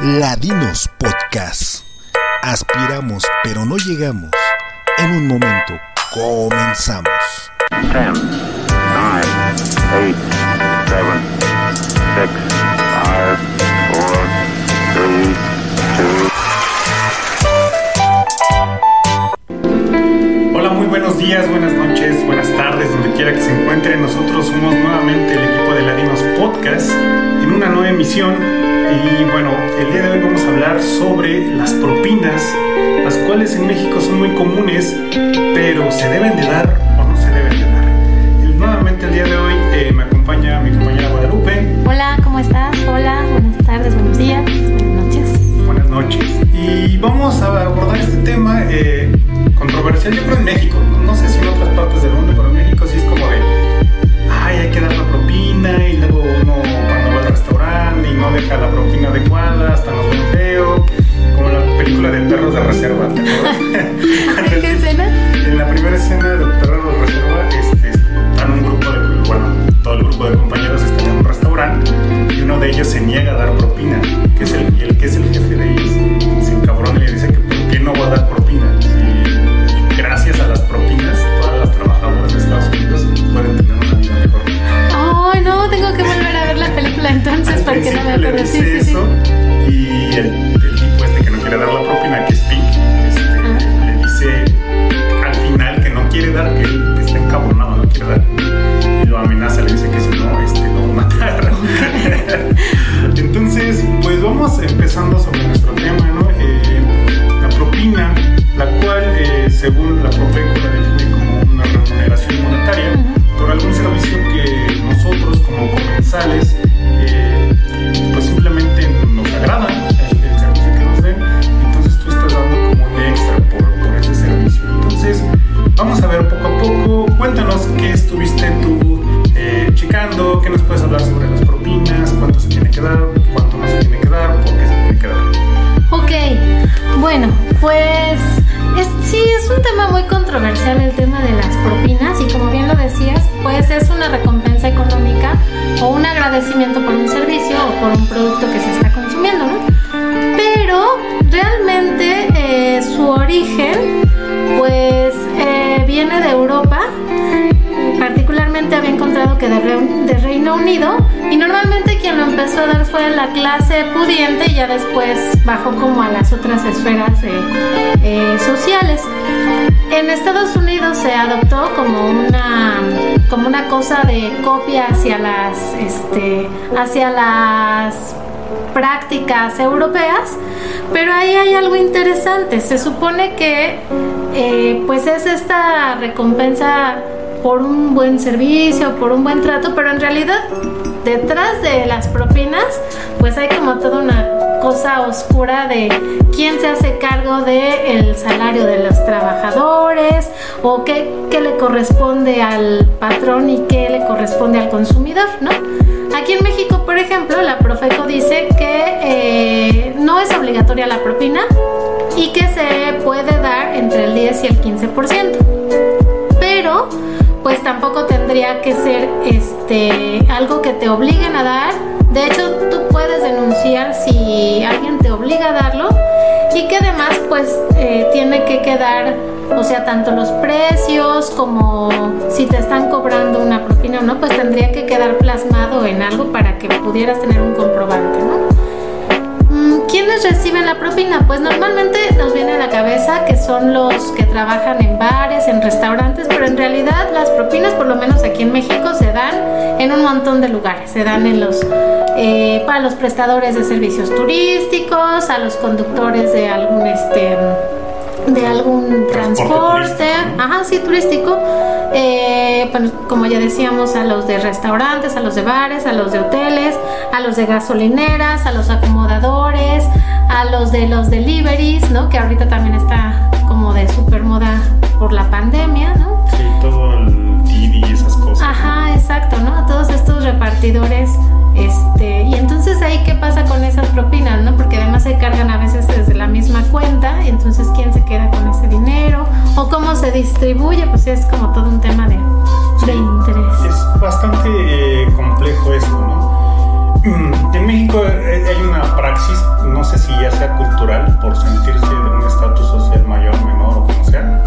Ladinos Podcast. Aspiramos, pero no llegamos. En un momento, comenzamos. 10, 9, 8, 7, 6, 5, 4, 3, buenos días, buenas noches, buenas tardes, donde quiera que se encuentren. Nosotros somos nuevamente el equipo de Ladinos Podcast en una nueva emisión. Y bueno, el día de hoy vamos a hablar sobre las propinas, las cuales en México son muy comunes, pero ¿se deben de dar o no se deben de dar? Y nuevamente el día de hoy eh, me acompaña mi compañera Guadalupe. Hola, ¿cómo estás? Hola, buenas tardes, buenos días, buenas noches. Buenas noches. Y vamos a abordar este tema eh, controversial, yo creo en México. No sé si en otras partes del mundo, pero en México sí es como de, ay, hay que dar la propina y luego uno cuando va al restaurante y no deja la propina adecuada, hasta nos ven feo, como la película de perros de reserva, ¿te acuerdas? ¿Qué escena? En la primera escena de Perros de Reserva, este, están un grupo de, bueno, todo el grupo de compañeros están en un restaurante y uno de ellos se niega a dar propina, que es el, que es el jefe de ellos, se encabrona y le dice que por qué no va a dar propina. Y propinas, todas las trabajadoras de Estados Unidos pueden tener una vida mejor. Ay, no, tengo que volver a ver la película entonces Al porque no me acuerdo. Sí, eso y el, el tipo este que no quiere dar la propina, que es Pink, este, le dice al final que no quiere dar, que él está encabronado, no quiere dar. Y lo amenaza, le dice que si no, este, lo va a matar. Entonces, pues vamos empezando sobre nuestro tema, ¿no? Eh, la propina, la cual, según la Profeco, la define como una remuneración monetaria por algún servicio que nosotros como comensales eh, pues simplemente nos agrada el, el servicio que nos den. Entonces tú estás dando como un extra por, por ese servicio. Entonces vamos a ver poco a poco. Cuéntanos qué estuviste tú eh, checando qué nos puedes hablar sobre las propinas cuánto se tiene que dar cuánto no se tiene que dar por qué se tiene que dar. Ok, bueno, pues es- sí, es un tema muy controversial el tema de las propinas y como bien lo decías, pues la clase pudiente y ya después bajó como a las otras esferas eh, sociales. En Estados Unidos se adoptó como una como una cosa de copia hacia las este hacia las prácticas europeas, pero ahí hay algo interesante. Se supone que eh, pues es esta recompensa por un buen servicio, por un buen trato, pero en realidad detrás de las propinas pues hay como toda una cosa oscura de quién se hace cargo del salario de los trabajadores o qué, qué le corresponde al patrón y qué le corresponde al consumidor, ¿no? Aquí en México, por ejemplo, la Profeco dice que eh, no es obligatoria la propina y que se puede dar entre el 10 y el 15%. Pero, pues tampoco tendría que ser este algo que te obliguen a dar. De hecho, tú denunciar si alguien te obliga a darlo y que además, pues, eh, tiene que quedar, o sea, tanto los precios como si te están cobrando una propina o no, pues tendría que quedar plasmado en algo para que pudieras tener un comprobante, ¿no? Mm, ¿Quiénes reciben la propina? Pues normalmente nos viene a la cabeza que son los que trabajan en bares, en restaurantes, pero en realidad las propinas, por lo menos aquí en México, se dan en un montón de lugares. Se dan en los eh, para los prestadores de servicios turísticos, a los conductores de algún este de algún Transporte ajá, sí, turístico. Eh, bueno, como ya decíamos, a los de restaurantes, a los de bares, a los de hoteles, a los de gasolineras, a los acomodadores, a los de los deliveries, ¿no? Que ahorita también está como de super moda por la pandemia, ¿no? sí todo el Didi y esas cosas Ajá, exacto, ¿no? A todos estos repartidores, este, y entonces ahí qué pasa con esas propinas, ¿no? Porque además se cargan a veces desde la misma cuenta, entonces quién se queda con ese dinero o cómo se distribuye, pues es como todo un tema de, de interés. es bastante eh, complejo esto, ¿no? En México eh, hay una praxis, no sé si ya sea cultural, por sentirse de un estatus social mayor, menor o como sea,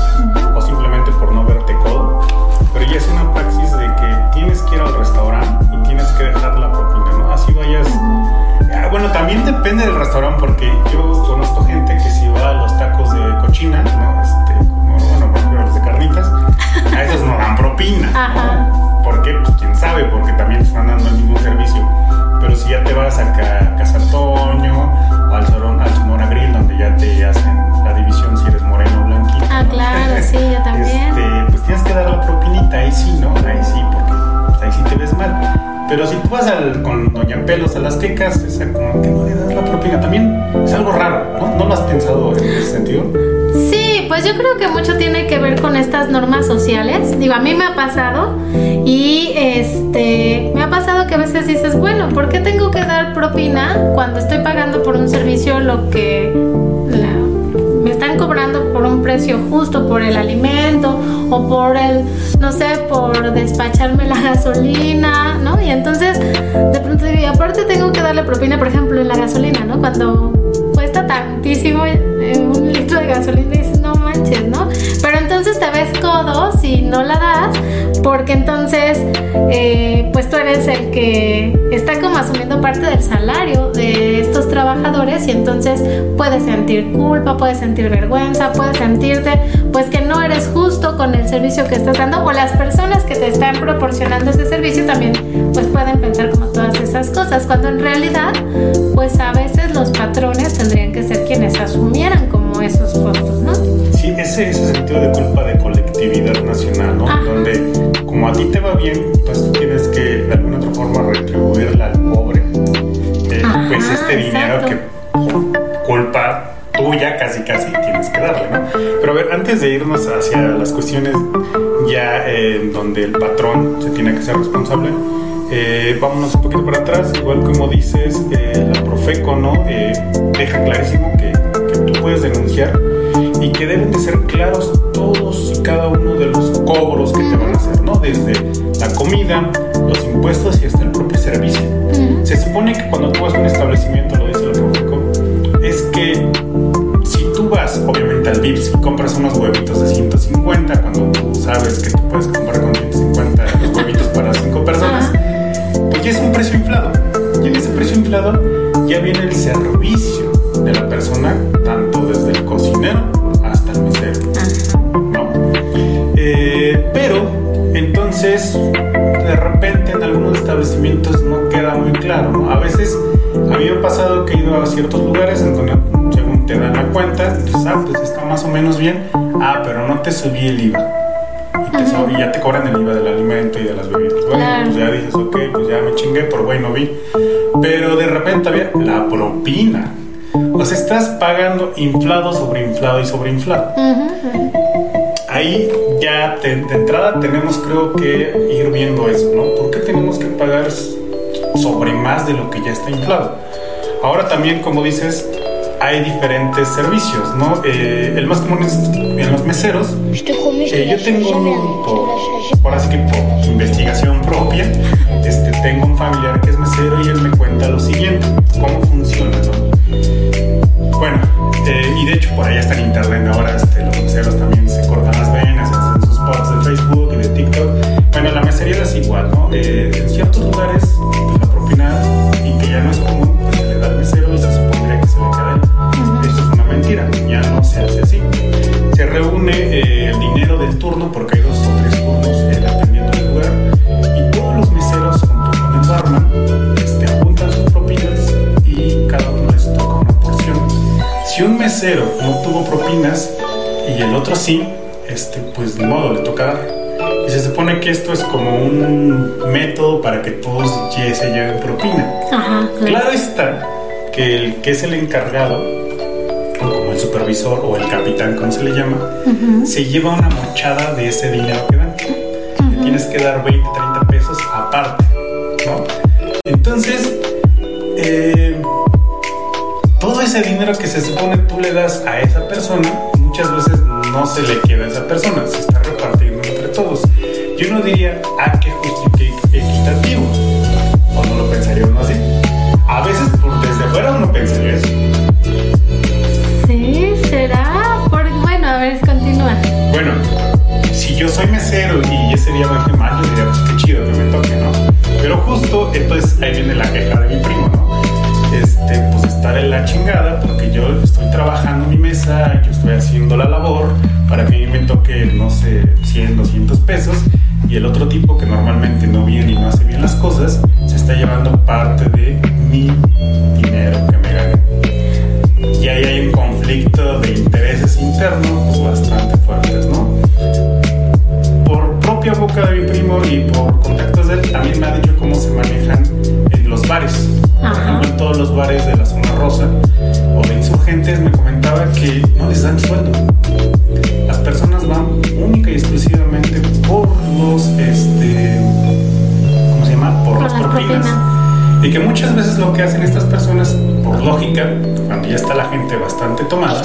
o simplemente por no verte codo, pero ya es una praxis de que tienes que ir al restaurante y tienes que dejar bueno, también depende del restaurante, porque yo conozco gente que si va a los tacos de cochina, ¿no? Este, como, bueno, por ejemplo, los de carnitas, a esos no dan propina. ¿no? Ajá. ¿Por qué? Pues quién sabe, porque también están dando el mismo servicio. Pero si ya te vas a Ca- Casa Antonio o al, Sorón- al Sonora Grill, donde ya te hacen la división si eres moreno o blanquito. Ah, ¿no? claro, sí, yo también. Este, pues tienes que dar la propinita, ahí sí, ¿no? Ahí sí, porque pues, ahí sí te ves mal. Pero si tú vas al- con Doña Pelos a las quecas, esa como que no le das la propina también. Es algo raro, ¿no? ¿No lo has pensado en ese sentido? Sí, pues yo creo que mucho tiene que ver con estas normas sociales. Digo, a mí me ha pasado y este me ha pasado que a veces dices, bueno, ¿por qué tengo que dar propina cuando estoy pagando por un servicio lo que precio justo por el alimento o por el, no sé, por despacharme la gasolina, ¿no? Y entonces de pronto y aparte tengo que darle propina, por ejemplo, en la gasolina, ¿no? Cuando cuesta tantísimo un litro de gasolina dices, no manches, ¿no? Pero entonces te ves codo si no la das, porque entonces, eh, pues tú eres el que está como asumiendo parte del salario de estos trabajadores y entonces puedes sentir culpa, puedes sentir vergüenza, puedes sentirte, pues que no eres justo con el servicio que estás dando o las personas que te están proporcionando ese servicio también, pues pueden pensar como todas esas cosas, cuando en realidad, pues a veces los patrones tendrían que ser quienes asumieran como esos costos, ¿no? Ese, ese sentido de culpa de colectividad nacional, ¿no? Ajá. Donde como a ti te va bien, pues tú tienes que de alguna otra forma retribuirle al pobre. eh, Ajá, pues este dinero exacto. que culpa tuya casi casi tienes que darle, ¿no? Pero a ver, antes de irnos hacia las cuestiones ya eh, donde el patrón se tiene que ser responsable, eh, vámonos un poquito para atrás, igual como dices, eh, la Profeco, ¿no? Eh, deja clarísimo que, que tú puedes denunciar y que deben de ser claros todos y cada uno de los cobros que te van a hacer, ¿no? Desde la comida, los impuestos y hasta el propio servicio. Se supone que cuando tú vas a un establecimiento, lo dice la Profeco, es que si tú vas, obviamente, al Vips y compras unos huevitos de 150, cuando tú sabes que tú puedes comprar con 150 los huevitos para 5 personas, pues ya es un precio inflado. Y en ese precio inflado ya viene el servicio de la persona, tanto desde el cocinero entonces de repente en algunos establecimientos no queda muy claro. ¿no? A veces a mí me ha pasado que he ido a ciertos lugares en donde según te dan la cuenta, entonces ah, pues está más o menos bien. Ah, pero no te subí el IVA. Y, te sub- y ya te cobran el IVA del alimento y de las bebidas. Bueno, pues ya dices, ok, pues ya me chingué, por güey no vi. Pero de repente había la propina. O sea, estás pagando inflado sobre inflado y sobre inflado. Ahí ya te- de entrada tenemos creo que ir viendo eso, ¿no? ¿Por qué tenemos que pagar sobre más de lo que ya está inflado? Ahora también, como dices, hay diferentes servicios, ¿no? Eh, el más común es en los meseros. Eh, yo tengo, por, por así que por investigación propia, este, tengo un familiar que es mesero y él me cuenta lo siguiente, cómo funciona, ¿no? Bueno, eh, y de hecho por allá está en internet ahora, este, los meseros también de Facebook y de TikTok. Bueno, la mesería es igual, ¿no? Eh, en ciertos lugares, pues, la propina, y que ya no es común, pues se le da al mesero y se supondría que se le queda él. Esto es una mentira, ya no se hace así. Se reúne eh, el dinero del turno, porque hay dos o tres turnos eh, dependiendo del lugar, y todos los meseros junto con el barman este, apuntan sus propinas y cada uno les toca una porción. Si un mesero no tuvo propinas y el otro sí, este, pues de modo le toca dar. Y se supone que esto es como un método para que todos se lleven propina. Ajá, Claro está que el que es el encargado, o como el supervisor o el capitán, como se le llama, se lleva una mochada de ese dinero que dan. Le tienes que dar 20, 30 pesos aparte, ¿no? Entonces, eh, todo ese dinero que se supone tú le das a esa persona, no se le queda a esa persona, se está repartiendo entre todos. Yo no diría, ah, qué justo y qué equitativo. ¿O no lo pensaría uno así? A veces por desde fuera uno pensaría eso. Sí, será. Por, bueno, a ver, continúa. Bueno, si yo soy mesero y ese día me fue mal, yo diría, pues qué chido que me toque, ¿no? Pero justo, entonces ahí viene la queja de mi primo, ¿no? Este, pues estar en la chingada porque yo estoy trabajando mi mesa, yo estoy haciendo la labor para que a mí me toque, no sé, 100, 200 pesos y el otro tipo que normalmente no viene y no hace bien las cosas, se está llevando parte de mi dinero que me gané. Y ahí hay un conflicto de intereses internos pues, bastante fuertes, ¿no? Por propia boca de mi primo y por contactos de él, también me ha dicho cómo se manejan en los bares. Bares de la zona rosa o de insurgentes me comentaba que no les dan sueldo. Las personas van única y exclusivamente por los, este, ¿cómo se llama? Por, Por las las propinas. propinas. Y que muchas veces lo que hacen estas personas, por lógica, cuando ya está la gente bastante tomada,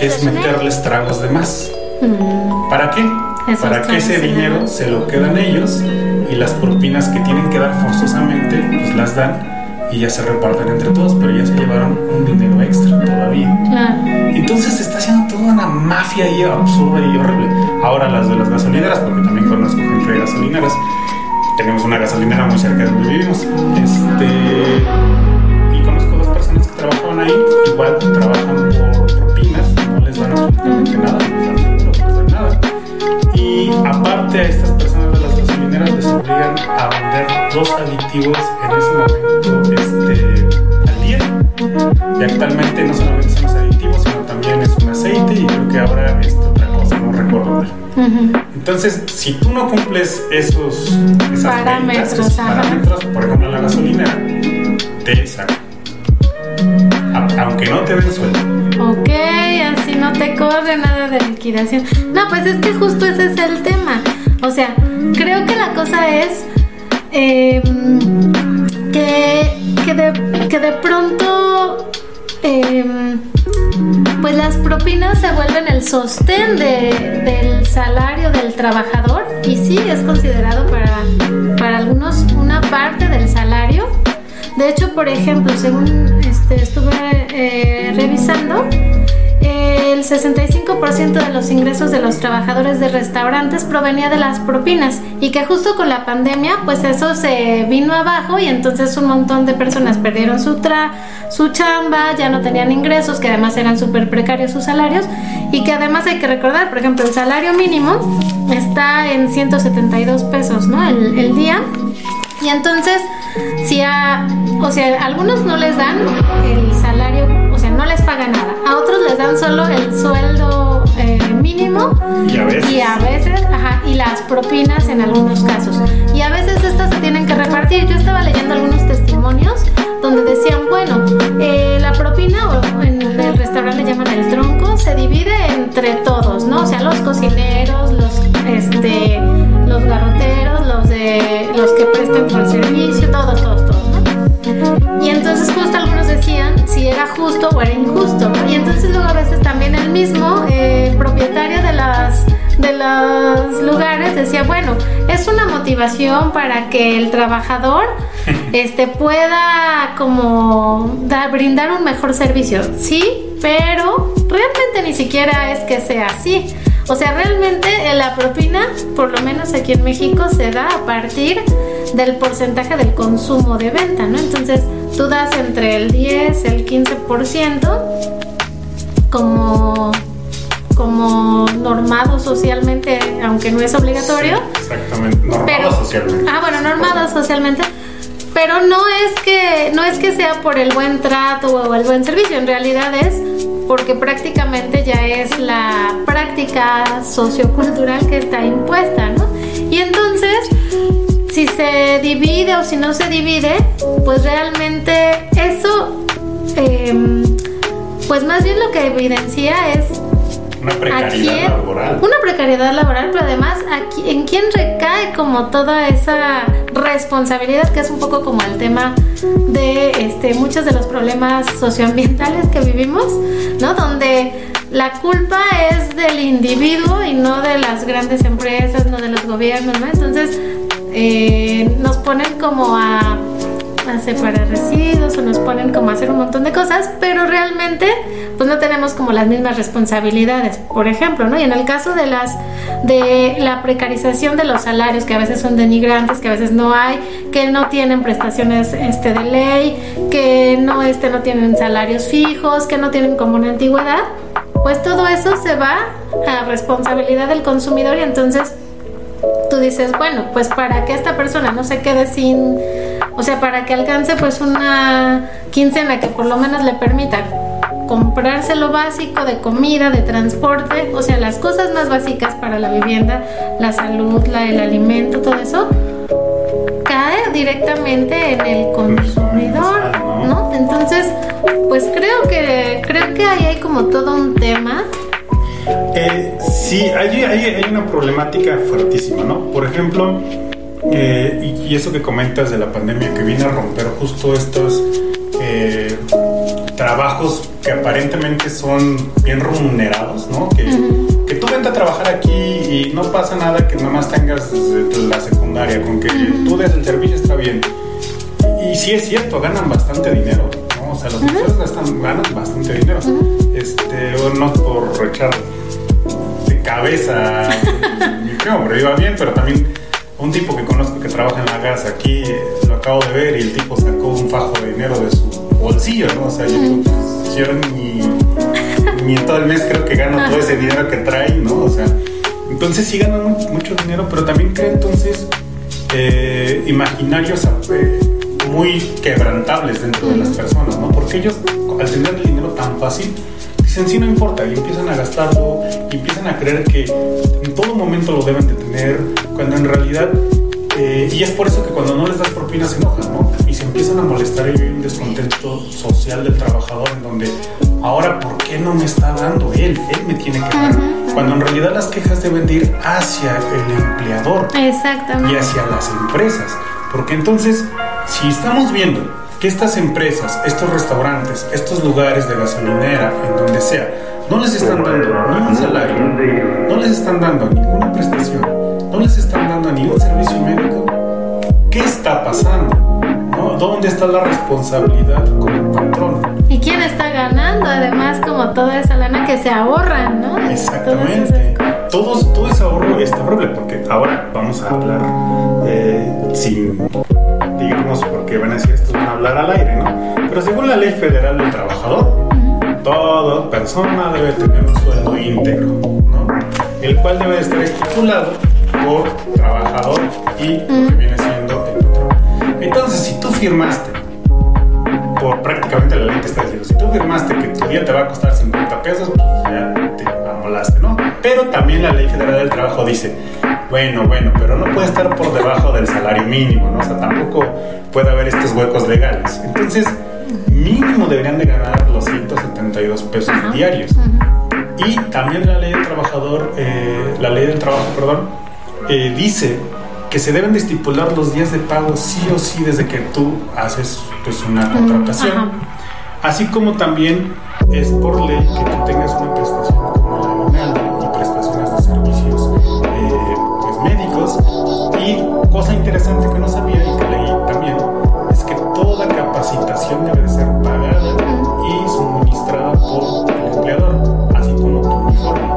es meterles tragos de más. Mm, ¿Para qué? Esos Para que ese dinero se lo quedan ellos y las propinas que tienen que dar forzosamente, pues las dan y ya se reparten entre todos, pero ya se llevaron un dinero extra todavía. claro. Entonces se está haciendo toda una mafia ahí absurda y horrible. Ahora las de las gasolineras, porque también conozco gente de gasolineras. Tenemos una gasolinera muy cerca de donde vivimos. Este, y conozco dos personas que trabajaban ahí. Igual trabajan por propinas, no les dan absolutamente nada, no les dan seguro, no les dan nada. Y aparte a estas personas obligan a vender dos aditivos en ese momento este, al día. Y actualmente no solamente son los aditivos, sino también es un aceite y creo que ahora es otra cosa, no recuerdo cuál. Ujú. Entonces, si tú no cumples esos esas Parámetros, ventas, esos parámetros, por ejemplo, la gasolinera, te sacan. A- Aunque no te den sueldo. Ok, así no te corre nada de liquidación. No, pues es que justo ese es el tema. O sea, creo que la cosa es eh, que, que, de, que de pronto eh, pues las propinas se vuelven el sostén de- del salario del trabajador y sí es considerado para, para algunos una parte del salario. De hecho, por ejemplo, según este, estuve eh, revisando, el 65% de los ingresos de los trabajadores de restaurantes provenía de las propinas y que justo con la pandemia pues eso se vino abajo y entonces un montón de personas perdieron su, tra su chamba, ya no tenían ingresos, que además eran súper precarios sus salarios y que además hay que recordar, por ejemplo, el salario mínimo está en 172 pesos ¿no? el, día y entonces, si a, o sea, algunos no les dan el salario, o sea, no les pagan nada. A otros les dan solo el sueldo eh, mínimo Y a veces. y a veces, ajá, y las propinas en algunos casos. Y a veces estas se tienen que repartir. Yo estaba leyendo algunos testimonios donde decían, bueno, eh, la propina, o en el restaurante le llaman el tronco, se divide entre todos, ¿no? O sea, los cocineros, los, este, los garroteros, los de, los que prestan por servicio, mismo eh, propietario de las de los lugares decía, bueno, es una motivación para que el trabajador este pueda como dar- brindar un mejor servicio, sí, pero realmente ni siquiera es que sea así. O sea, realmente eh, la propina, por lo menos aquí en México, se da a partir del porcentaje del consumo de venta, ¿no? Entonces, tú das entre el 10, el 15% como como normado socialmente, aunque no es obligatorio. Exactamente. Normado Pero, socialmente. ah, bueno, normado socialmente. Pero no es que no es que sea por el buen trato o el buen servicio, en realidad es porque prácticamente ya es la práctica sociocultural que está impuesta, ¿no? Y entonces, si se divide o si no se divide, pues realmente eso, em, pues más bien lo que evidencia es Una ¿A precariedad quién? laboral. Una precariedad laboral, pero además aquí, en quién recae como toda esa responsabilidad que es un poco como el tema de este, muchos de los problemas socioambientales que vivimos, ¿no? Donde la culpa es del individuo y no de las grandes empresas, no de los gobiernos, ¿no? Entonces eh, nos ponen como a a separar residuos o nos ponen como a hacer un montón de cosas, pero realmente pues no tenemos como las mismas responsabilidades, por ejemplo, ¿no? Y en el caso de las de la precarización de los salarios que a veces son denigrantes, que a veces no hay, que no tienen prestaciones este de ley, que no este no tienen salarios fijos, que no tienen como una antigüedad, pues todo eso se va a responsabilidad del consumidor y entonces tú dices, bueno, pues para que esta persona no se quede sin, o sea, para que alcance pues una quincena que por lo menos le permita comprarse lo básico de comida, de transporte, o sea, las cosas más básicas para la vivienda, la salud, la, el alimento, todo eso, cae directamente en el consumidor, ¿no? Entonces, pues creo que creo que ahí hay como todo un tema eh, sí, hay, hay, hay, una problemática fuertísima, ¿no? Por ejemplo, eh, y, y, eso que comentas de la pandemia que viene a romper justo estos eh, trabajos que aparentemente son bien remunerados, ¿no? Que, que, tú vente a trabajar aquí y no pasa nada que nomás tengas la secundaria, con que tú des el servicio está bien. Y sí es cierto, ganan bastante dinero, ¿no? O sea, los museos gastan, ganan bastante dinero. Este, no por cabeza primo, pero iba bien, pero también un tipo que conozco que trabaja en la gas aquí, lo acabo de ver y el tipo sacó un fajo de dinero de su bolsillo, ¿no? O sea, yo, pues, yo ni, ni en todo el mes creo que gano todo ese dinero que trae, ¿no? O sea, entonces sí gana mucho, mucho dinero, pero también crea entonces eh, imaginarios eh, muy quebrantables dentro de las personas, ¿no? Porque ellos, al tener el dinero tan fácil, dicen, sí, no importa, y empiezan a gastarlo, y empiezan a creer que en todo momento lo deben de tener, cuando en realidad, eh, y es por eso que cuando no les das propinas se enojan, ¿no? Y se empiezan a molestar y hay un descontento social del trabajador en donde, ahora, ¿por qué no me está dando él? Él me tiene que dar. Cuando en realidad las quejas deben de ir hacia el empleador Exactamente. y hacia las empresas. Porque entonces, si estamos viendo que estas empresas, estos restaurantes, estos lugares de gasolinera, en donde sea, no les están dando ni un salario, no les están dando ninguna prestación, no les están dando ningún servicio médico, ¿qué está pasando? ¿No? ¿Dónde está la responsabilidad como patrón? ¿Y quién está ganando? Además, como toda esa lana que se ahorran, ¿no? Exactamente. Todos, todo ese ahorro está horrible porque ahora vamos a hablar eh, sin digamos, porque van a decir esto, van a hablar al aire, ¿no? Pero según la ley federal del trabajador, toda persona debe tener un sueldo íntegro, ¿no? El cual debe estar estipulado por trabajador y lo que viene siendo el patrón. Entonces, si tú firmaste, por prácticamente la ley te está diciendo, si tú firmaste que tu día te va a costar 50 pesos, pues ya te amolaste, ¿no? Pero también la ley federal del trabajo dice, bueno, bueno, pero no puede estar por debajo del salario mínimo, ¿no? O sea, tampoco puede haber estos huecos legales. Entonces, mínimo deberían de ganar los 172 pesos Ajá, diarios. Y también la ley del trabajador, eh, la ley del trabajo, perdón, eh, dice que se deben de estipular los días de pago sí o sí desde que tú haces pues una contratación. ajá. Así como también es por ley que tú tengas una prestación debe de ser pagada y suministrada por el empleador, así como tu uniforme.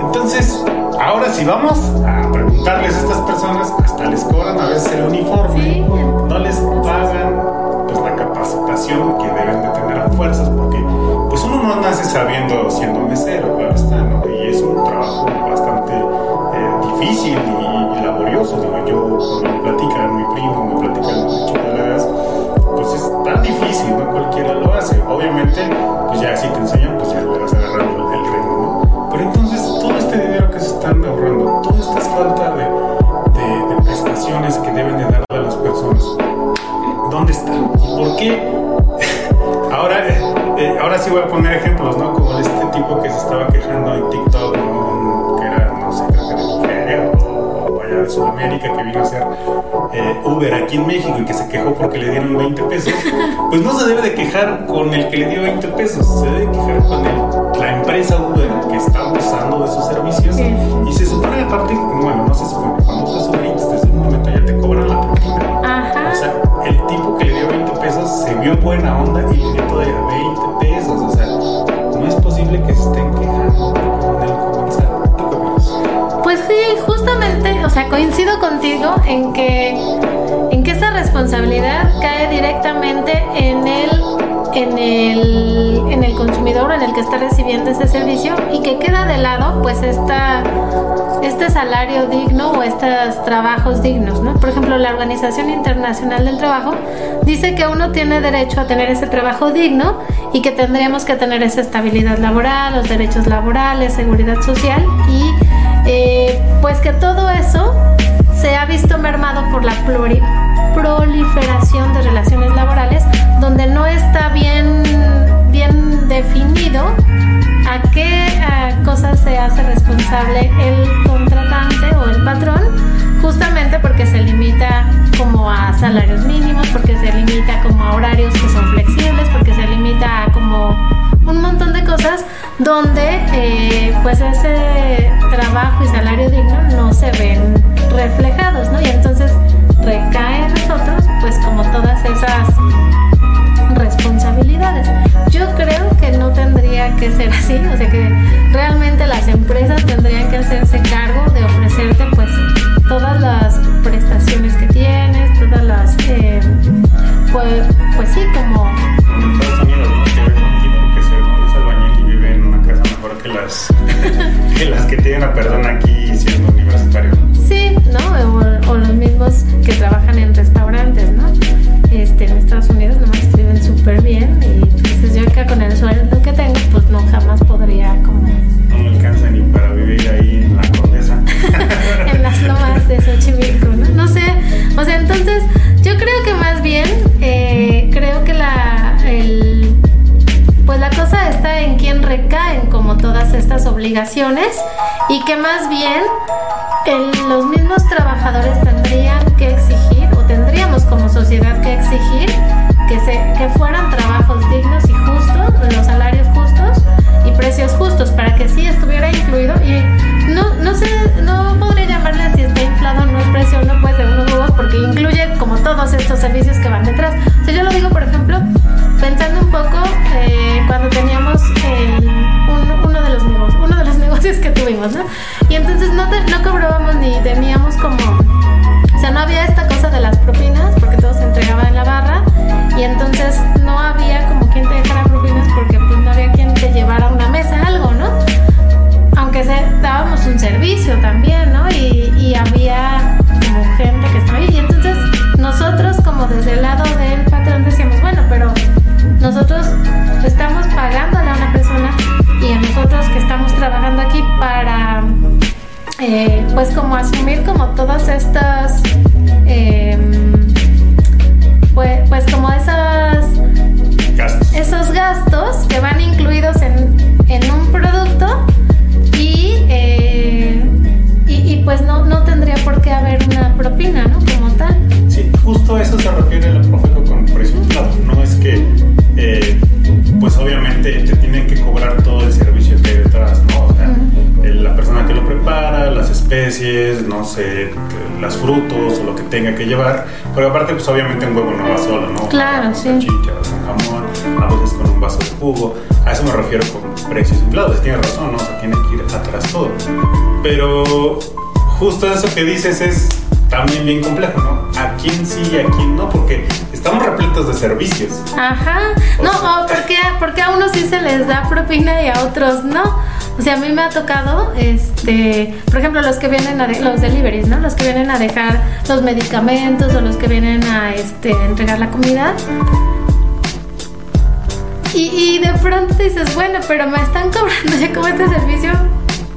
Entonces, ahora si vamos a preguntarles a estas personas, hasta les cobran a veces el uniforme, no les pagan pues la capacitación que deben de tener a fuerzas, porque pues uno no nace sabiendo siendo mesero, claro está, ¿no? Y es un trabajo bastante eh, difícil y, y laborioso, digo yo, cuando me platican mi primo, me platican mucho tan difícil, no cualquiera lo hace. Obviamente, pues ya si te enseñan, pues ya le vas agarrando el ritmo, ¿no? Pero entonces todo este dinero que se están ahorrando, toda esta falta de, de- prestaciones que deben de darle a las personas, ¿dónde está? ¿Y por qué? ahora, eh, ahora sí voy a poner ejemplos, ¿no? Como este tipo que se estaba quejando Sudamérica, que vino a hacer eh, Uber aquí en México y que se quejó porque le dieron 20 pesos, pues no se debe de quejar con el que le dio 20 pesos, se debe quejar con el, la empresa Uber que está abusando de sus servicios Sí. y se supone aparte, bueno, no se supone, cuando usas Uber Eats desde un momento ya te cobran la propina. Ajá. O sea, el tipo y de 20 pesos. O sea, coincido contigo en que en que esa responsabilidad cae directamente en el en el en el consumidor en el que está recibiendo ese servicio y que queda de lado pues esta este salario digno o estos trabajos dignos, ¿no? Por ejemplo, la Organización Internacional del Trabajo dice que uno tiene derecho a tener ese trabajo digno y que tendríamos que tener esa estabilidad laboral, los derechos laborales, seguridad social y eh, pues que todo eso se ha visto mermado por la proliferación de relaciones laborales donde no está bien, bien definido a qué cosas se hace responsable el contratante o el patrón, justamente porque se limita como a salarios mínimos, porque se limita como a horarios que son flexibles, porque se limita a como un montón de cosas donde eh, pues ese trabajo y salario digno no se ven reflejados, ¿no? Y entonces recae en nosotros pues como todas esas responsabilidades. Yo creo que no tendría que ser así, o sea que realmente las empresas tendrían que hacerse cargo de ofrecerte pues todas las prestaciones que tienes, todas las eh, pues, pues sí como. Que las que, las que tienen a perdón aquí siendo universitario. Sí, ¿no? O, o los mismos que trabajan en restaurantes, ¿no? Este, en Estados Unidos nomás súper bien y entonces yo acá con el sueldo que tengo, pues no jamás podría como No me alcanza ni para vivir ahí en la condesa. en las lomas de Xochimilco, ¿no? No sé, o sea, entonces yo creo que más bien, eh, creo que la, el, pues la cosa está en quién recaen como todas estas obligaciones y que más bien el- los mismos trabajadores tendrían que exigir o tendríamos como sociedad que exigir que, se, que fueran trabajos dignos y justos, los salarios justos y precios justos para que sí estuviera incluido y no, no sé, no podría llamarle si está inflado o no el precio, no puede ser unos huevos porque incluye como todos estos servicios que van detrás. O sea, yo lo digo, por ejemplo, pensando un poco eh, cuando teníamos el- un- uno de los negocios, uno de los negocios que tuvimos, ¿no? Y entonces no, te- no cobrábamos ni teníamos como o sea, no había esta cosa de las propinas porque todo se entregaba en la barra y entonces no había como quien te dejara propinas porque pues no había quien te llevara a una mesa algo, ¿no? Aunque se, dábamos un servicio también, ¿no? Y, había como gente que estaba ahí y entonces nosotros como desde el lado del patrón decíamos, bueno, pero nosotros estamos pagándole a una persona y a nosotros que estamos trabajando aquí para eh, pues como asumir como todas estas em, pues, pues como esas Gastos. esos gastos que van incluidos en, en un producto y, eh, y, y, pues no, no tendría por qué haber una propina, ¿no? Como tal. Sí, justo a eso se refiere la Profeco con precio inflado. No es que, eh, pues obviamente especies, no sé, las frutos o lo que tenga que llevar. Pero aparte, pues obviamente un huevo no va solo, ¿no? Claro, sí. salchichas, con jamón, a veces con un vaso de jugo. A eso me refiero con precios inflados. Tienes razón, ¿no? O sea, tiene que ir atrás todo. Pero justo eso que dices es también bien complejo, ¿no? ¿A quién sí y a quién no? Porque estamos repletos de servicios. Ajá. No, o porque, porque a unos sí se les da propina y a otros no. O sea, a mí me ha tocado, este, por ejemplo, los que vienen a de- los deliveries, ¿no? Los que vienen a dejar los medicamentos o los que vienen a este, entregar la comida. Y, y de pronto dices, bueno, pero me están cobrando ya como este servicio.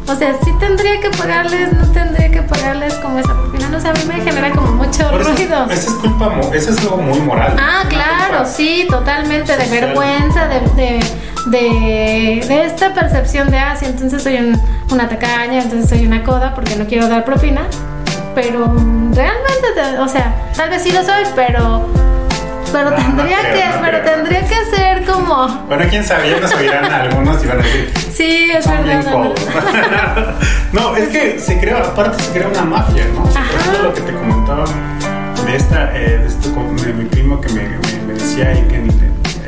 O sea, sí tendría que pagarles, no tendría que pagarles como esa propina. No sé, a mí me genera como mucho Pero ruido. eso es culpa, eso es algo muy moral. Ah, claro, sí, totalmente, de vergüenza, de, de, de, de esta percepción de, ah, sí, entonces soy un- una tacaña, entonces soy una coda porque no quiero dar propina. Pero realmente, te- o sea, tal vez sí lo soy, pero, pero No, no tendría creo, que, no pero creo. tendría que ser como, Bueno, quién sabe, ya nos oirán algunos y van a decir, sí, es verdad. ¿no? no, es que se crea, aparte se crea una mafia, ¿no? O sea, por Ajá. ejemplo, lo que te comentaba de esta, eh, de, este, de mi primo que me, me- me decía ahí que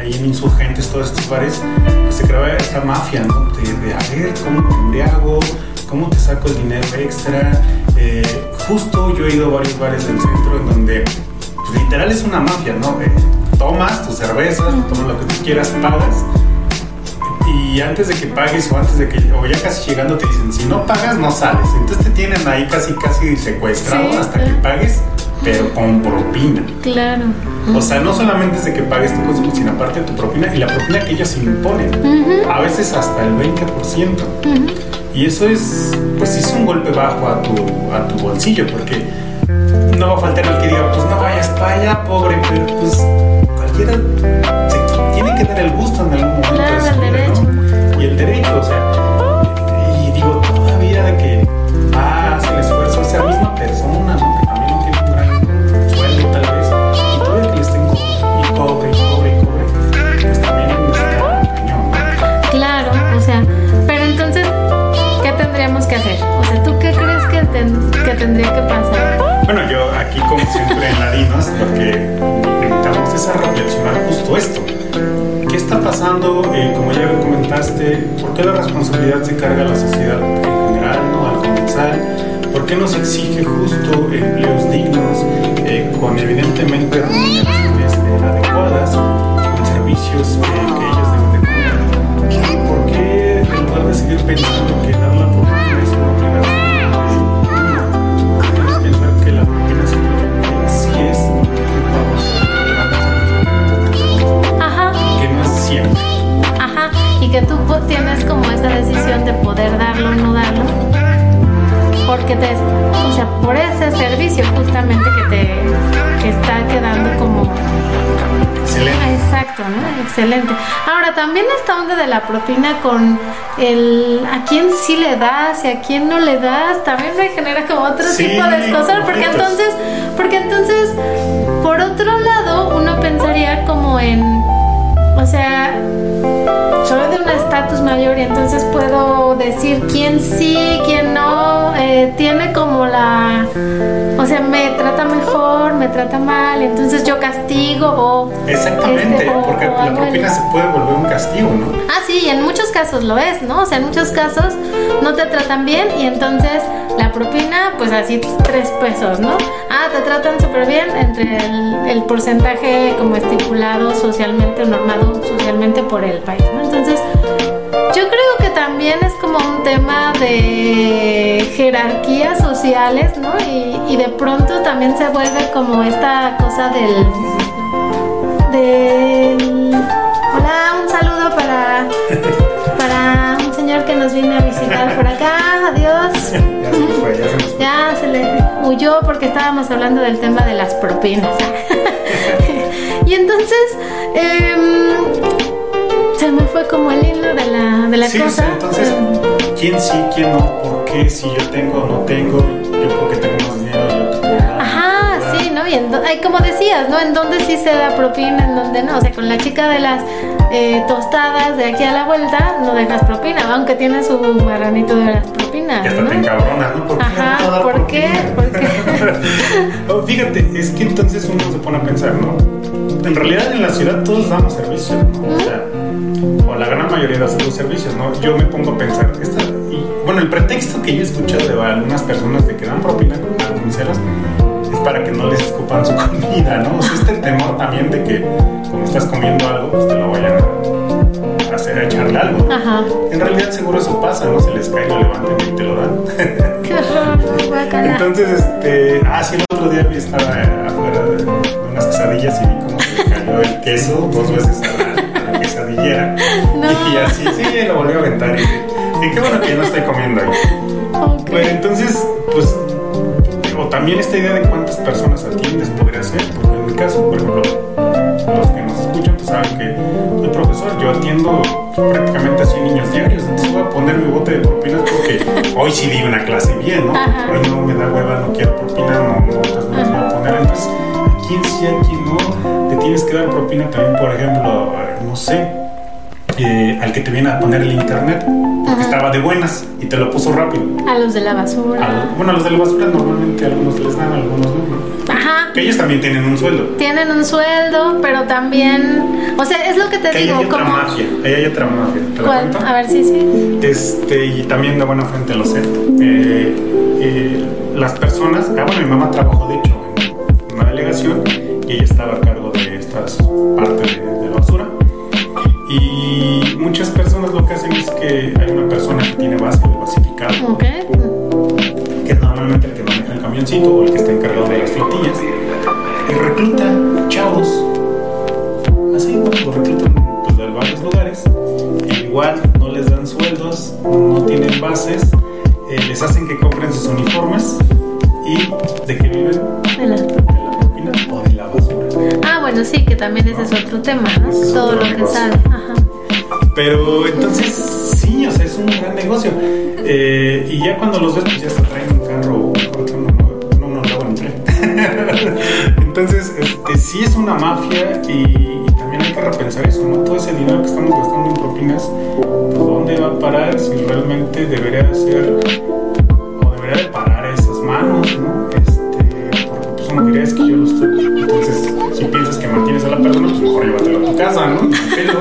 ahí en Insurgentes, todos estos bares, pues se creaba esta mafia, ¿no? De, de a ver cómo te embriago, cómo te saco el dinero extra. Eh, justo yo he ido a varios bares del centro en donde literal es una mafia, ¿no? Eh, tomas tu cerveza, tomas lo que tú quieras, pagas. Y antes de que pagues o antes de que, o ya casi llegando te dicen, si no pagas no sales. Entonces te tienen ahí casi casi secuestrado Sí, hasta que claro. pagues, pero con propina. Claro. O sea, no solamente es de que pagues tu consumo, sino aparte de tu propina y la propina que ellos imponen. Ujú, A veces hasta el 20%. ujú. Y eso es, pues es un golpe bajo a tu, a tu bolsillo, porque no va a faltar el que diga, pues no vayas para allá, pobre, pero pues cualquiera se tiene que dar el gusto en algún momento. Claro, de su el derecho. ¿no? Y el derecho, o sea, y digo, todavía de que ah, hace el esfuerzo esa misma persona, ¿no? Que también no tiene un gran sueldo tal vez, y todavía que le estén co- y cobre, y cobre, y cobre, pues también está cañón, ¿no? Claro, o sea, pero entonces, ¿qué tendríamos que hacer? O sea, ¿tú qué crees que, ten- que tendría que pasar? Bueno, yo aquí como siempre en Ladinos, lo que necesitamos es a reflexionar justo esto. ¿Qué está pasando? Eh, como ya comentaste, ¿por qué la responsabilidad se carga a la sociedad en general, ¿no? al comenzar? ¿Por qué nos exige justo empleos dignos, eh, con evidentemente remuneraciones adecuadas, con servicios que ellos deben de cobrar? ¿Por qué en lugar de seguir pensando que dar la y que tú tienes como esa decisión de poder darlo o no darlo, porque te, o sea, por ese servicio justamente que te que está quedando como Excelente. Exacto, ¿no? Excelente. Ahora, también esta onda de la propina con el a quién sí le das y a quién no le das, también me genera como otro Sí, tipo de cosas, porque entonces, porque entonces, por otro lado, uno pensaría como en, o sea, soy de un estatus mayor y entonces puedo decir quién sí, quién no, eh, tiene como la, o sea, me trata mejor, me trata mal, entonces yo castigo o... Exactamente, este, o- porque o la propina el- se puede volver un castigo, ¿no? Ah, sí, y en muchos casos lo es, ¿no? O sea, en muchos casos no te tratan bien y entonces la propina, pues así tres pesos, ¿no? Ah, te tratan súper bien entre el, porcentaje como estipulado socialmente normado socialmente por el país, ¿no? Entonces, yo creo que también es como un tema de jerarquías sociales, ¿no? Y, de pronto también se vuelve como esta cosa del del hola un saludo para para un señor que nos viene a visitar por acá adiós ya se le huyó porque estábamos hablando del tema de las propinas y entonces em, se me fue como el hilo de la de la Sí, cosa sí, entonces, ¿quién sí, quién no? ¿Por qué? Si yo tengo o no tengo, yo porque tengo más dinero, yo. Ajá, sí, ¿no? Y en ay, como decías, ¿no? En dónde sí se da propina, en dónde no. O sea, con la chica de las eh, tostadas de aquí a la vuelta, no dejas propina, aunque tiene su marranito de las propinas, Y hasta ¿no? te encabronas, ¿no? ¿Por qué Ajá, no dar ¿por qué? ¿Por qué? Oh, fíjate, es que entonces uno se pone a pensar, ¿no? En realidad en la ciudad todos damos servicios, ¿no? O sea, o la gran mayoría de los servicios, ¿no? Yo me pongo a pensar, esta, y, bueno, el pretexto que yo he escuchado de algunas personas de que dan propina los meseros es para que no les escupan su comida, ¿no? O sea, este temor también de que como estás comiendo algo, pues te lo vayan a a echarle algo. Ajá. En realidad seguro eso pasa, ¿no? Se les cae, lo levantan y te lo dan. Qué horror, guácala. Entonces, este, ah, sí, el otro día vi- estaba afuera de, unas quesadillas y vi cómo se le cayó el queso dos veces a la, a la quesadillera. No. Y así, sí, lo volví a aventar. Y, y qué bueno que yo no estoy comiendo ahí. Ok. Bueno, entonces, pues, o también esta idea de cuántas personas atiendes podría ser, porque en mi caso, por ejemplo, los que nos escuchan, pues saben que profesor, yo atiendo prácticamente a 100 niños diarios, entonces voy a poner mi bote de propinas porque hoy sí di una clase bien, ¿no? Ajá. Hoy no me da hueva, no quiero propina, no, no, entonces no las voy a poner. Entonces, ¿a quién sí, a quién no? Te tienes que dar propina también, por ejemplo, no sé, eh, al que te viene a poner el internet, porque estaba de buenas y te lo puso rápido. A los de la basura. A- bueno, a los de la basura normalmente algunos les dan, algunos no. Ajá. Que ellos también tienen un sueldo. Tienen un sueldo, pero también. O sea, es lo que te Que digo. hay otra como. mafia, ahí hay otra mafia. ¿Te la ¿Cuál? cuento? A ver, sí, sí. Este, y también de buena fuente lo sé. Eh, eh, las personas, ah, bueno, mi mamá trabajó de hecho en una delegación y ella estaba que hay una persona que tiene de basificado, que es normalmente el que maneja el camioncito o el que está encargado de las flotillas, y recluta chavos, así. Los reclutan pues, de varios lugares, e igual no les dan sueldos, no tienen bases, eh, les hacen que compren sus uniformes y de que viven De la- de la propina o de la basura. Ah, bueno, sí, que también ese es otro tema, Todo otro lo que sale. Ajá. Pero entonces o sea, es un gran negocio. Eh, y ya cuando los ves, pues ya se traen un carro, uno, no- no trae. Entonces, este, sí es una mafia y, y también hay que repensar eso, ¿no? Todo ese dinero que estamos gastando en propinas, pues ¿dónde va a parar si realmente debería de ser o debería de parar esas manos, ¿no? Este, porque pues uno diría es que yo lo estoy. Entonces, si piensas que mantienes a la persona, pues mejor llévatelo a tu casa, ¿no? Pero,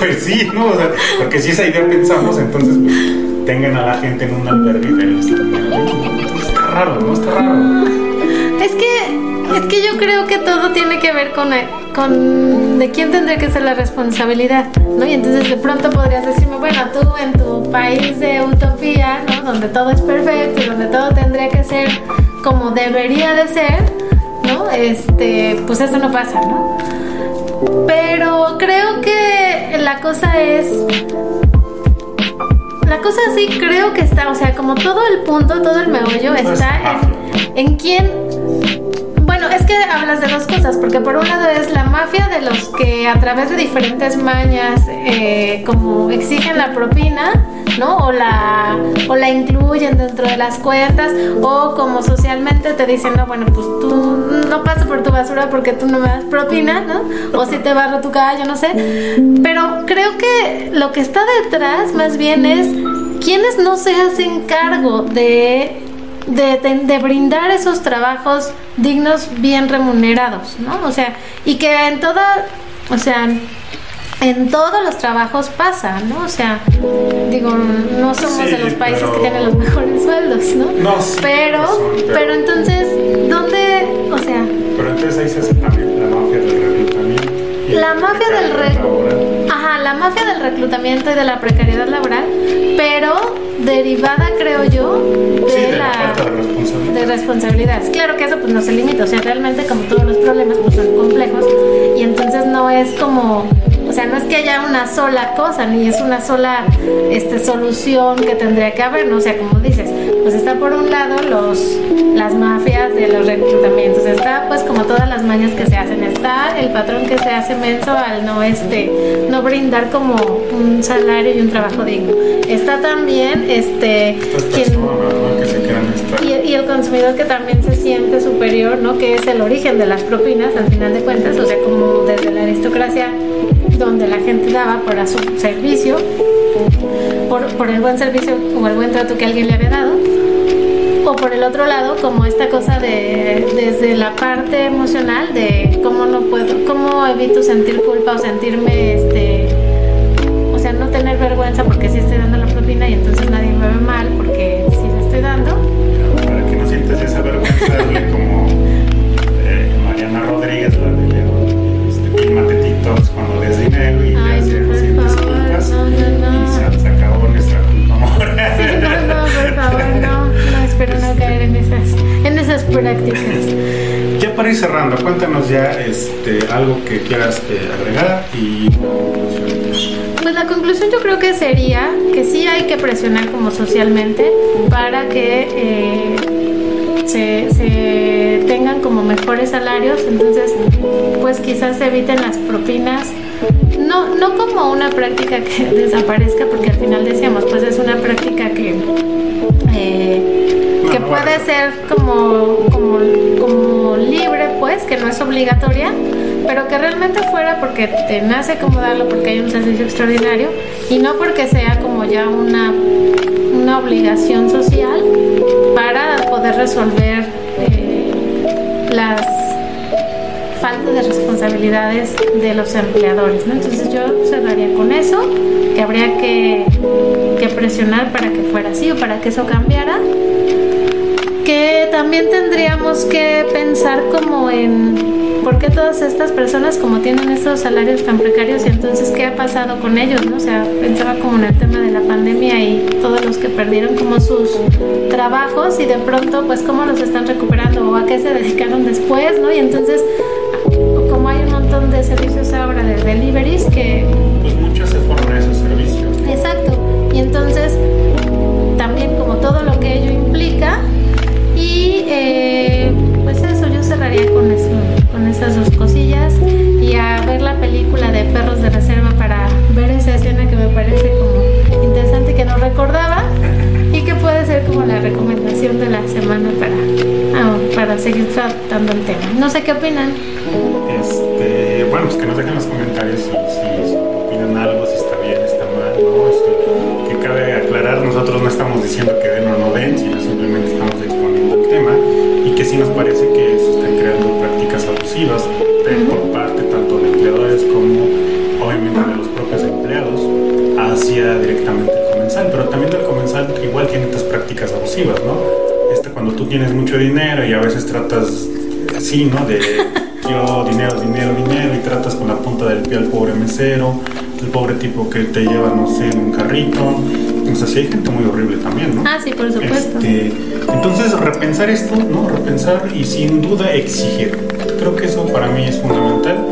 pues sí, ¿no? O sea, porque si esa idea pensamos, entonces pues, tengan a la gente en un albergue. Entonces está raro, ¿no? Está raro. Es que, es que yo creo que todo tiene que ver con, con de quién tendría que ser la responsabilidad, ¿no? Y entonces de pronto podrías decirme, bueno, tú en tu país de utopía, ¿no? Donde todo es perfecto y donde todo tendría que ser como debería de ser, ¿no? Este, pues eso no pasa, ¿no? Pero creo que la cosa es la cosa sí creo que está, o sea, como todo el punto, todo el meollo está en, en quién. Bueno, es que hablas de dos cosas, porque por un lado es la mafia de los que a través de diferentes mañas eh, como exigen la propina, ¿no? O la, o la incluyen dentro de las cuentas, o como socialmente te dicen, no, bueno, pues tú no paso por tu basura porque tú no me das propina, ¿no? O si te barro tu caballo, no sé. Pero creo que lo que está detrás más bien es quienes no se hacen cargo de de, de- brindar esos trabajos dignos, bien remunerados, ¿no? O sea, y que en toda, o sea, en todos los trabajos pasa, ¿no? O sea, digo, no somos Sí, de los países pero- que tienen los mejores sueldos, ¿no? No, sí, pero, razón, pero- pero entonces, ¿dónde, o sea, Pero entonces ahí se hace también la mafia del reclutamiento. La mafia del. Ajá, la mafia del reclutamiento y de la precariedad laboral, pero derivada, creo yo, de, Sí, de la la, falta de responsabilidad. de responsabilidades. Claro que eso pues no se limita, o sea, realmente como todos los problemas pues son complejos y entonces no es como, o sea, no es que haya una sola cosa ni es una sola este solución que tendría que haber, ¿no? O sea, como dices, pues está por un lado los las mafias de los reclutamientos, está pues como todas las mañas que se hacen, está el patrón que se hace menso al no este no brindar como un salario y un trabajo digno. Está también este quien y, y el consumidor que también se siente superior, ¿no? Que es el origen de las propinas, al final de cuentas, o sea, como desde la aristocracia, donde la gente daba por su servicio, por, por el buen servicio o el buen trato que alguien le había dado, o por el otro lado, como esta cosa de desde la parte emocional de cómo no puedo, cómo evito sentir culpa o sentirme, este, o sea, no tener vergüenza porque sí estoy dando la propina y entonces nadie me ve mal porque sí la estoy dando. Para que no sientas esa vergüenza, como eh, Mariana Rodríguez, la de León. Este, cuando des dinero no, no, no. Y se, se acabó nuestra culpa. Sí, no, no, por favor, no, no, espero no caer en esas, en esas prácticas. Ya para ir cerrando, cuéntanos ya este, algo que quieras eh, agregar y. Pues la conclusión yo creo que sería que sí hay que presionar como socialmente para que eh, se, se tengan como mejores salarios, entonces pues quizás se eviten las propinas. No, no como una práctica que desaparezca, porque al final decíamos, pues es una práctica que, eh, que puede ser como, como, como libre, pues, que no es obligatoria, pero que realmente fuera porque te nace como darlo, porque hay un servicio extraordinario y no porque sea como ya una, una obligación social para poder resolver eh, las falta de responsabilidades de los empleadores. ¿no? Entonces yo cerraría con eso, que habría que, que presionar para que fuera así o para que eso cambiara. Que también tendríamos que pensar como en por qué todas estas personas como tienen estos salarios tan precarios y entonces qué ha pasado con ellos, ¿no? O sea, pensaba como en el tema de la pandemia y todos los que perdieron como sus trabajos y de pronto pues cómo los están recuperando o a qué se dedicaron después, ¿no? Y entonces montón de servicios ahora de deliveries que... Pues muchos se forman esos servicios. Exacto. Y entonces también como todo lo que ello implica y eh, pues eso yo cerraría con eso, con esas dos cosillas y a ver la película de Perros de Reserva para ver esa escena que me parece como interesante que no recordaba ser como la recomendación de la semana para, ah, para seguir tratando el tema. No sé qué opinan. Este, bueno, pues que nos dejen en los comentarios si, si opinan algo, si está bien, está mal, ¿no? Este, que cabe aclarar, nosotros no estamos diciendo que den o no den, sino simplemente estamos exponiendo el tema y que sí nos parece que se están creando prácticas abusivas de- por parte tanto de empleadores como obviamente de los propios empleados hacia directamente comensal, pero también el comensal igual tiene estas prácticas abusivas, ¿no? Este, cuando tú tienes mucho dinero y a veces tratas así, ¿no? De yo dinero, dinero, dinero y tratas con la punta del pie al pobre mesero, el pobre tipo que te lleva, no sé, en un carrito. O sea, sí hay gente muy horrible también, ¿no? Ah, sí, por supuesto. Este, entonces, repensar esto, ¿no? Repensar y sin duda exigir. Creo que eso para mí es fundamental.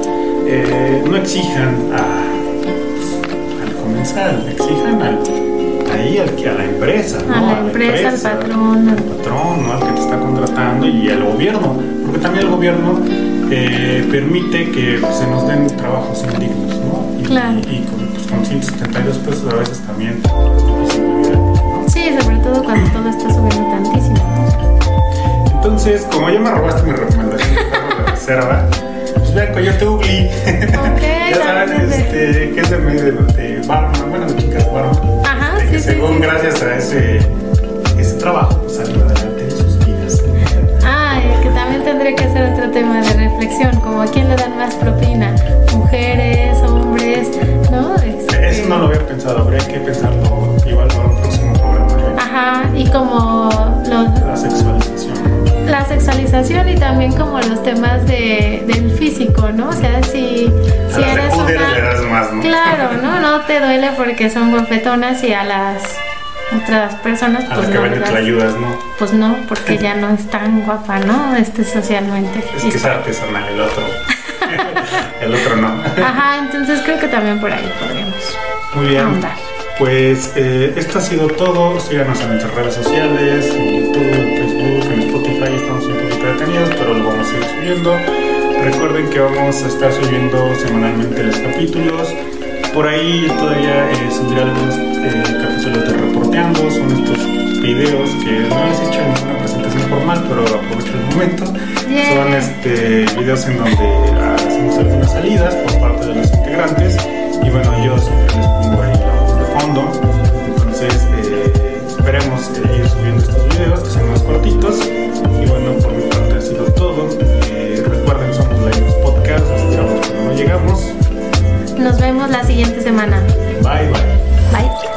Eh, no exijan a, pues, al comensal, exijan al, ahí al que a la empresa, ¿no? A la empresa, al patrón. al patrón, ¿no? al que te está contratando y al gobierno, porque también el gobierno eh, permite que pues, se nos den trabajos indignos, ¿no? Y, Claro. y, con, pues, con 172 pesos a veces también es difícil vivir, ¿no? Sí, sobre todo cuando todo está subiendo tantísimo. Entonces, como ya me robaste mi recomendación de de reserva, pues vea Coyote Ugly. ya saben, este, que es de, de, de Barman, bueno, de chicas Barman. Que sí, sí, según sí. gracias a ese, ese trabajo, pues salen adelante en sus vidas. Ah, que también tendría que ser otro tema de reflexión, como a quién le dan más propina, mujeres, hombres, ¿no? Este, Eso no lo había pensado, habría que pensarlo igual para un próximo programa. ¿eh? Ajá, y como los, La sexualización. La sexualización y también como los temas de, del físico, ¿no? O sea, si, si las eres una... le das más, ¿no? Claro, ¿no? No te duele porque son guapetonas y a las otras personas A pues las que no, venden te ¿verdad? la ayudas, ¿no? Pues no, porque ya no es tan guapa, ¿no? Este socialmente. Es que es artesanal el otro. el otro no. Ajá, entonces creo que también por ahí podríamos Muy bien. Pues eh, esto ha sido todo. Síganos en nuestras redes sociales, en YouTube, subiendo. Recuerden que vamos a estar subiendo semanalmente los capítulos. Por ahí todavía eh, subiré algunos eh, capítulos de reporteando. Son estos videos que no les he hecho en una presentación formal, pero aprovecho el momento. Yeah. Son este, videos en donde ah, hacemos algunas salidas por parte de los integrantes. Y bueno, yo siempre les pongo ahí de fondo. Entonces, eh, esperemos ir subiendo estos videos que son más cortitos llegamos. Nos vemos la siguiente semana. Bye, bye. Bye.